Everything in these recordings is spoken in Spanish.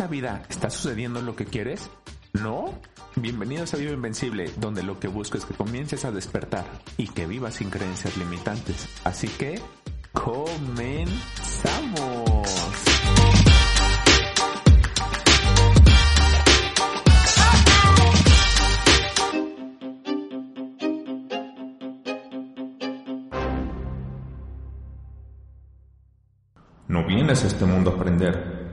esta vida está sucediendo lo que quieres? ¿No? Bienvenidos a Viva Invencible, donde lo que busco es que comiences a despertar y que vivas sin creencias limitantes. Así que, comenzamos. No vienes a este mundo a aprender,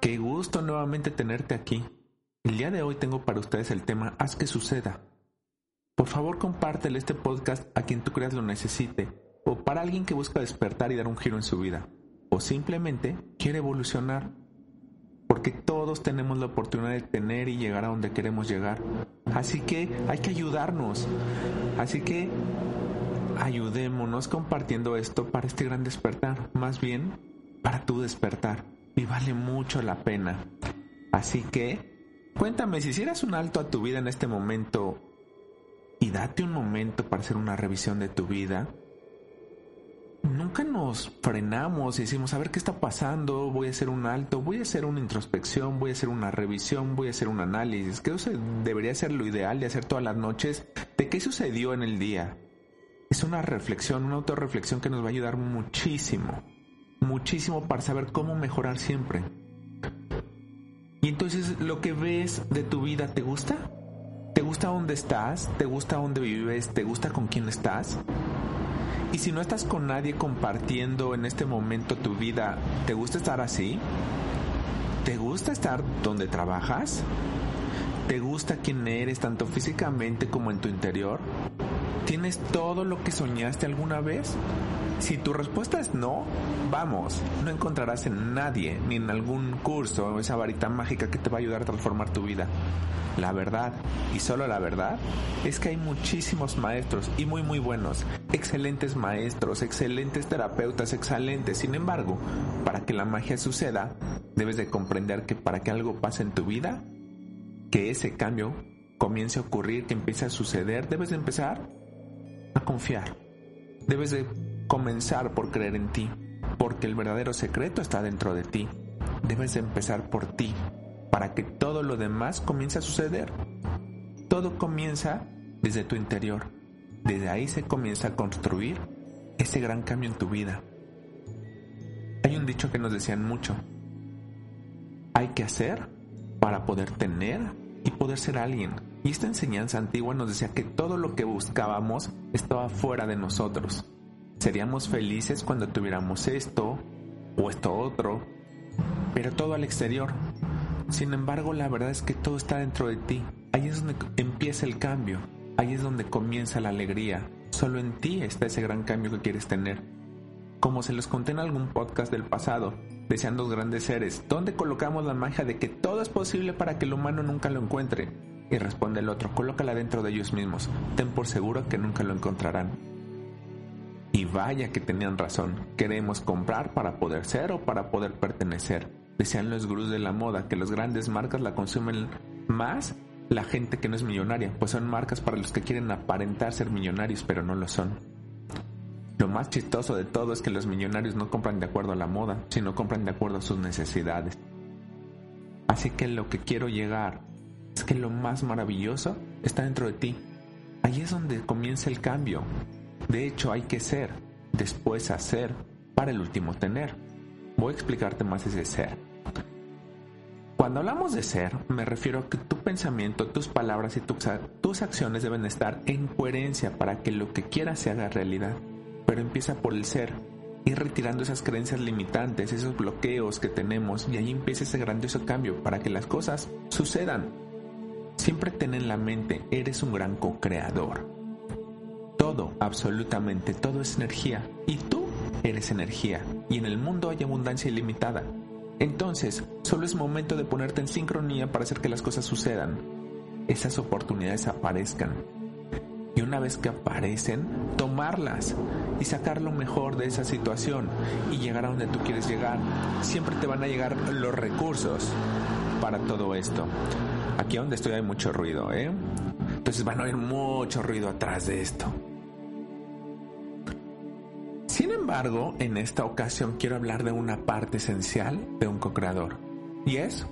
Qué gusto nuevamente tenerte aquí. El día de hoy tengo para ustedes el tema Haz que suceda. Por favor compártele este podcast a quien tú creas lo necesite, o para alguien que busca despertar y dar un giro en su vida, o simplemente quiere evolucionar porque todos tenemos la oportunidad de tener y llegar a donde queremos llegar. Así que hay que ayudarnos. Así que ayudémonos compartiendo esto para este gran despertar, más bien para tu despertar. Y vale mucho la pena. Así que, cuéntame, si hicieras un alto a tu vida en este momento y date un momento para hacer una revisión de tu vida, nunca nos frenamos y decimos, a ver qué está pasando, voy a hacer un alto, voy a hacer una introspección, voy a hacer una revisión, voy a hacer un análisis, que eso debería ser lo ideal de hacer todas las noches, de qué sucedió en el día. Es una reflexión, una autorreflexión que nos va a ayudar muchísimo, muchísimo para saber cómo mejorar siempre. Y entonces lo que ves de tu vida, ¿te gusta? ¿Te gusta dónde estás? ¿Te gusta dónde vives? ¿Te gusta con quién estás? Y si no estás con nadie compartiendo en este momento tu vida, ¿te gusta estar así? ¿Te gusta estar donde trabajas? ¿Te gusta quién eres tanto físicamente como en tu interior? ¿Tienes todo lo que soñaste alguna vez? Si tu respuesta es no, vamos, no encontrarás en nadie ni en algún curso esa varita mágica que te va a ayudar a transformar tu vida. La verdad, y solo la verdad, es que hay muchísimos maestros y muy muy buenos, excelentes maestros, excelentes terapeutas, excelentes. Sin embargo, para que la magia suceda, debes de comprender que para que algo pase en tu vida, que ese cambio comience a ocurrir, que empiece a suceder, debes de empezar a confiar. Debes de comenzar por creer en ti, porque el verdadero secreto está dentro de ti. Debes de empezar por ti, para que todo lo demás comience a suceder. Todo comienza desde tu interior. Desde ahí se comienza a construir ese gran cambio en tu vida. Hay un dicho que nos decían mucho. Hay que hacer para poder tener y poder ser alguien. Y esta enseñanza antigua nos decía que todo lo que buscábamos estaba fuera de nosotros. Seríamos felices cuando tuviéramos esto o esto otro, pero todo al exterior. Sin embargo, la verdad es que todo está dentro de ti. Ahí es donde empieza el cambio. Ahí es donde comienza la alegría. Solo en ti está ese gran cambio que quieres tener. Como se los conté en algún podcast del pasado, decían dos grandes seres, ¿dónde colocamos la magia de que todo es posible para que el humano nunca lo encuentre? Y responde el otro, colócala dentro de ellos mismos, ten por seguro que nunca lo encontrarán. Y vaya que tenían razón, queremos comprar para poder ser o para poder pertenecer. Decían los gurús de la moda que las grandes marcas la consumen más la gente que no es millonaria, pues son marcas para los que quieren aparentar ser millonarios, pero no lo son. Lo más chistoso de todo es que los millonarios no compran de acuerdo a la moda, sino compran de acuerdo a sus necesidades. Así que lo que quiero llegar es que lo más maravilloso está dentro de ti. Ahí es donde comienza el cambio. De hecho, hay que ser, después hacer, para el último tener. Voy a explicarte más ese ser. Cuando hablamos de ser, me refiero a que tu pensamiento, tus palabras y tus acciones deben estar en coherencia para que lo que quieras se haga realidad. Pero empieza por el ser, ir retirando esas creencias limitantes, esos bloqueos que tenemos y ahí empieza ese grandioso cambio para que las cosas sucedan. Siempre ten en la mente, eres un gran co-creador todo, absolutamente todo es energía. Y tú eres energía. Y en el mundo hay abundancia ilimitada. Entonces, solo es momento de ponerte en sincronía para hacer que las cosas sucedan. Esas oportunidades aparezcan. Y una vez que aparecen, tomarlas y sacar lo mejor de esa situación y llegar a donde tú quieres llegar. Siempre te van a llegar los recursos para todo esto. Aquí donde estoy hay mucho ruido, ¿eh? Entonces van a oír mucho ruido atrás de esto. Embargo, en esta ocasión quiero hablar de una parte esencial de un co-creador. Y es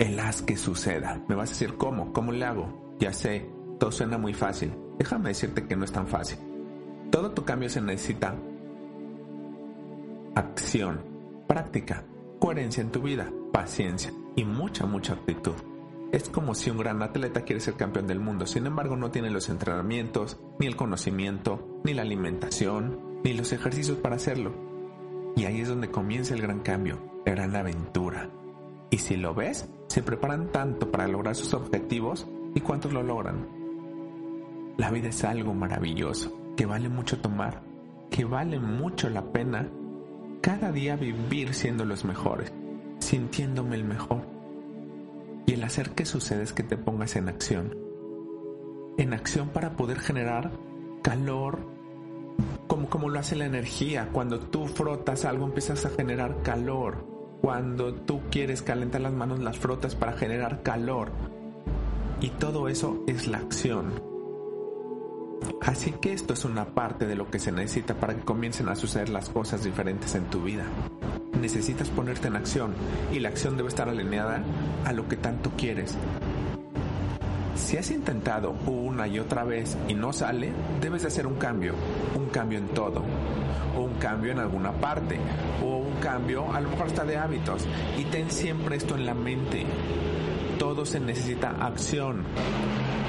el haz que suceda. Me vas a decir cómo, cómo le hago. Ya sé, todo suena muy fácil. Déjame decirte que no es tan fácil. Todo tu cambio se necesita acción, práctica, coherencia en tu vida, paciencia y mucha, mucha actitud. Es como si un gran atleta quiere ser campeón del mundo, sin embargo no tiene los entrenamientos, ni el conocimiento, ni la alimentación, ni los ejercicios para hacerlo. Y ahí es donde comienza el gran cambio, la gran aventura. Y si lo ves, se preparan tanto para lograr sus objetivos y cuántos lo logran. La vida es algo maravilloso, que vale mucho tomar, que vale mucho la pena cada día vivir siendo los mejores, sintiéndome el mejor. Y el hacer que suceda es que te pongas en acción. En acción para poder generar calor, como, como lo hace la energía. Cuando tú frotas algo empiezas a generar calor. Cuando tú quieres calentar las manos las frotas para generar calor. Y todo eso es la acción. Así que esto es una parte de lo que se necesita para que comiencen a suceder las cosas diferentes en tu vida. Necesitas ponerte en acción y la acción debe estar alineada a lo que tanto quieres. Si has intentado una y otra vez y no sale, debes de hacer un cambio, un cambio en todo, o un cambio en alguna parte, o un cambio a lo mejor hasta de hábitos. Y ten siempre esto en la mente. Todo se necesita acción.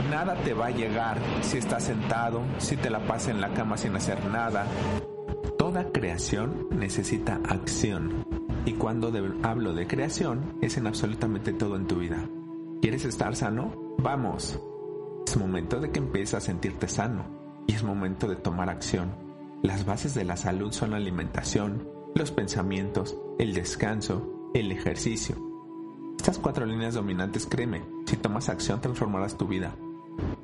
Nada te va a llegar si estás sentado, si te la pasas en la cama sin hacer nada. Toda creación necesita acción. Y cuando hablo de creación, es en absolutamente todo en tu vida. ¿Quieres estar sano? Vamos. Es momento de que empieces a sentirte sano. Y es momento de tomar acción. Las bases de la salud son la alimentación, los pensamientos, el descanso, el ejercicio. Estas cuatro líneas dominantes, créeme, si tomas acción transformarás tu vida.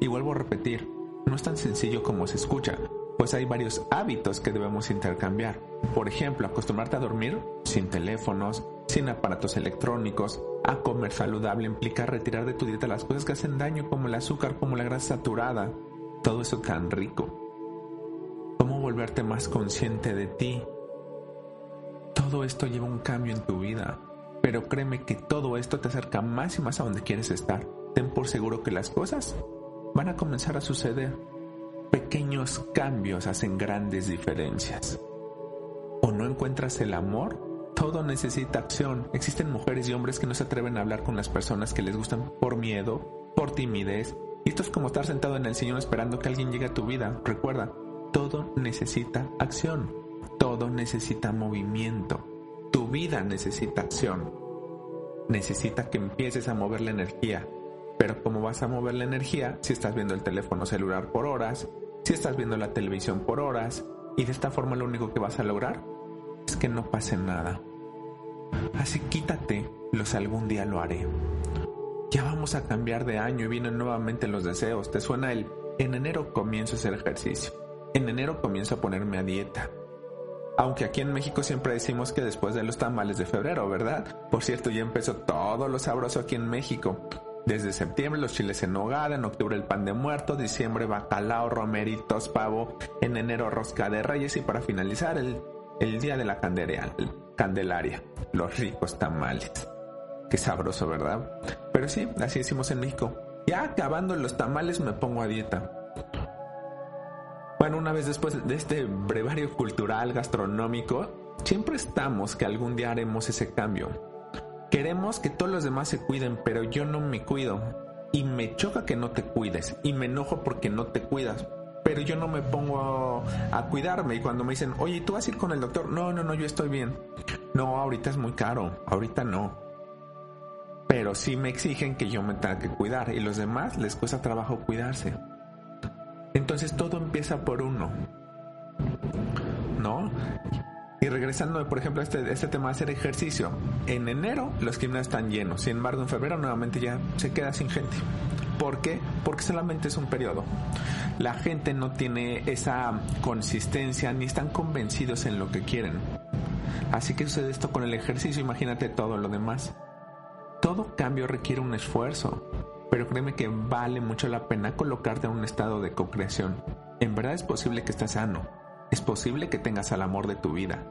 Y vuelvo a repetir, no es tan sencillo como se escucha, pues hay varios hábitos que debemos intercambiar. Por ejemplo, acostumbrarte a dormir sin teléfonos, sin aparatos electrónicos, a comer saludable implica retirar de tu dieta las cosas que hacen daño como el azúcar, como la grasa saturada, todo eso tan rico. ¿Cómo volverte más consciente de ti? Todo esto lleva un cambio en tu vida, pero créeme que todo esto te acerca más y más a donde quieres estar. Ten por seguro que las cosas van a comenzar a suceder. Pequeños cambios hacen grandes diferencias. ¿O no encuentras el amor? Todo necesita acción. Existen mujeres y hombres que no se atreven a hablar con las personas que les gustan por miedo, por timidez. Y esto es como estar sentado en el sillón esperando que alguien llegue a tu vida. Recuerda, todo necesita acción. Todo necesita movimiento. Tu vida necesita acción. Necesita que empieces a mover la energía, pero ¿cómo vas a mover la energía si estás viendo el teléfono celular por horas, si estás viendo la televisión por horas? Y de esta forma lo único que vas a lograr es que no pase nada. Así quítate los algún día lo haré. Ya vamos a cambiar de año y vienen nuevamente los deseos. ¿Te suena el en enero comienzo a hacer ejercicio? En enero comienzo a ponerme a dieta. Aunque aquí en México siempre decimos que después de los tamales de febrero, ¿verdad? Por cierto, ya empezó todo lo sabroso aquí en México. Desde septiembre los chiles en nogada, en octubre el pan de muerto, diciembre bacalao, romeritos, pavo, en enero rosca de reyes y para finalizar el, el día de la candelaria, los ricos tamales. Qué sabroso, ¿verdad? Pero sí, así decimos en México. Ya acabando los tamales me pongo a dieta. Bueno, una vez después de este brevario cultural gastronómico, siempre estamos que algún día haremos ese cambio Queremos que todos los demás se cuiden, pero yo no me cuido. Y me choca que no te cuides. Y me enojo porque no te cuidas. Pero yo no me pongo a, cuidarme. Y cuando me dicen, oye, ¿tú vas a ir con el doctor? No, no, no, yo estoy bien. No, ahorita es muy caro. Ahorita no. Pero sí me exigen que yo me tenga que cuidar. Y los demás les cuesta trabajo cuidarse. Entonces todo empieza por uno. ¿No? Y regresando, por ejemplo, a este, este tema de hacer ejercicio. En enero los gimnasios están llenos. Sin embargo, en febrero nuevamente ya se queda sin gente. ¿Por qué? Porque solamente es un periodo. La gente no tiene esa consistencia ni están convencidos en lo que quieren. Así que sucede esto con el ejercicio, imagínate todo lo demás. Todo cambio requiere un esfuerzo, pero créeme que vale mucho la pena colocarte en un estado de co-creación. En verdad es posible que estés sano, es posible que tengas al amor de tu vida,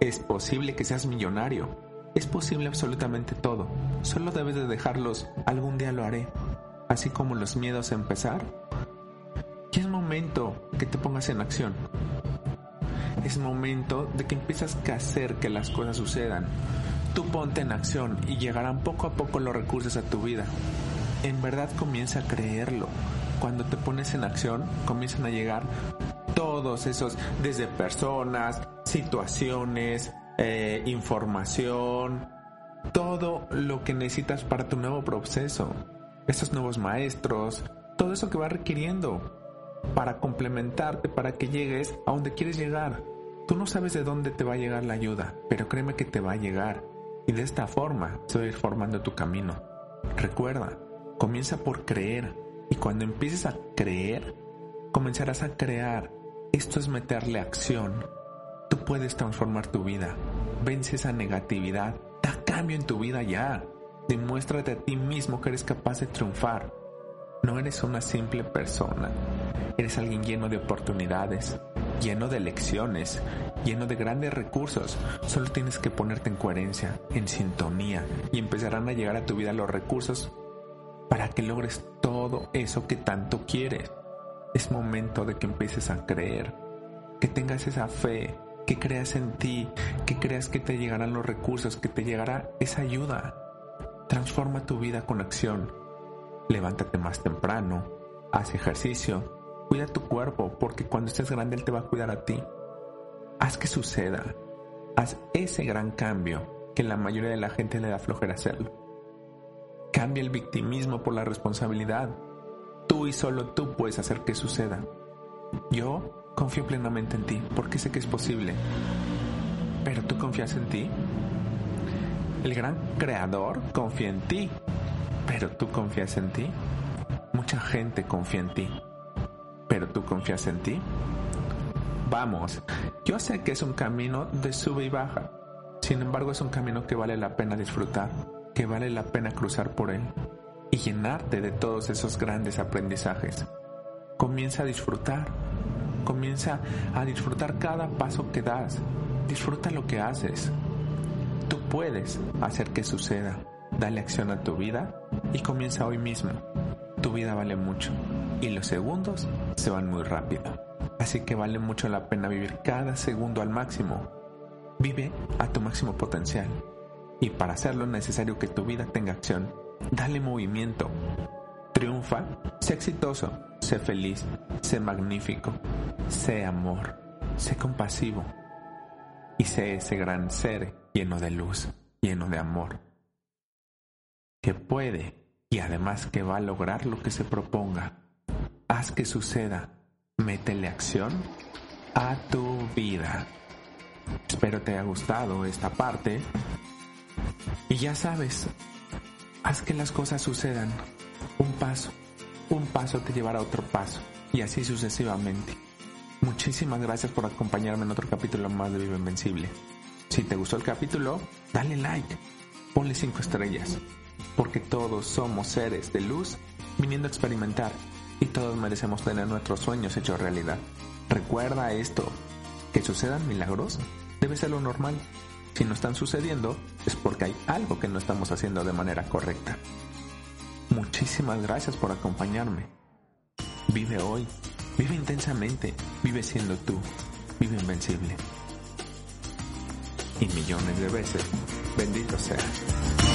es posible que seas millonario, es posible absolutamente todo, solo debes de dejarlos, algún día lo haré, así como los miedos a empezar. Y es momento que te pongas en acción. Es momento de que empiezas a hacer que las cosas sucedan. Tú ponte en acción y llegarán poco a poco los recursos a tu vida. En verdad comienza a creerlo. Cuando te pones en acción, comienzan a llegar todos esos, desde personas, situaciones, eh, información, todo lo que necesitas para tu nuevo proceso. Esos nuevos maestros, todo eso que va requiriendo para complementarte, para que llegues a donde quieres llegar. Tú no sabes de dónde te va a llegar la ayuda, pero créeme que te va a llegar. Y de esta forma se va a ir formando tu camino. Recuerda, comienza por creer. Y cuando empieces a creer, comenzarás a crear. Esto es meterle acción. Tú puedes transformar tu vida. Vence esa negatividad. Da cambio en tu vida ya. Demuéstrate a ti mismo que eres capaz de triunfar. No eres una simple persona. Eres alguien lleno de oportunidades, lleno de lecciones, lleno de grandes recursos. Solo tienes que ponerte en coherencia, en sintonía, y empezarán a llegar a tu vida los recursos para que logres todo eso que tanto quieres. Es momento de que empieces a creer, que tengas esa fe, que creas en ti, que creas que te llegarán los recursos, que te llegará esa ayuda. Transforma tu vida con acción. Levántate más temprano, haz ejercicio, Cuida tu cuerpo porque cuando estés grande Él te va a cuidar a ti. Haz que suceda. Haz ese gran cambio que la mayoría de la gente le da flojera hacerlo. Cambia el victimismo por la responsabilidad. Tú y solo tú puedes hacer que suceda. Yo confío plenamente en ti porque sé que es posible. Pero tú confías en ti. El gran creador confía en ti. Pero tú confías en ti. Mucha gente confía en ti pero tú confías en ti. Vamos, yo sé que es un camino de sube y baja, sin embargo es un camino que vale la pena disfrutar, que vale la pena cruzar por él y llenarte de todos esos grandes aprendizajes. Comienza a disfrutar, comienza a disfrutar cada paso que das, disfruta lo que haces. Tú puedes hacer que suceda, dale acción a tu vida y comienza hoy mismo. Tu vida vale mucho y los segundos se van muy rápido. Así que vale mucho la pena vivir cada segundo al máximo. Vive a tu máximo potencial. Y para hacerlo es necesario que tu vida tenga acción. Dale movimiento. Triunfa, sé exitoso, sé feliz, sé magnífico, sé amor, sé compasivo. Y sé ese gran ser lleno de luz, lleno de amor. Que puede y además que va a lograr lo que se proponga haz que suceda, métele acción a tu vida. Espero te haya gustado esta parte. Y ya sabes, haz que las cosas sucedan. Un paso, un paso te llevará a otro paso. Y así sucesivamente. Muchísimas gracias por acompañarme en otro capítulo más de Vive Invencible. Si te gustó el capítulo, dale like, ponle 5 estrellas, porque todos somos seres de luz viniendo a experimentar y todos merecemos tener nuestros sueños hechos realidad. Recuerda esto, que sucedan milagros debe ser lo normal. Si no están sucediendo es porque hay algo que no estamos haciendo de manera correcta. Muchísimas gracias por acompañarme. Vive hoy, vive intensamente, vive siendo tú, vive invencible. Y millones de veces, bendito sea.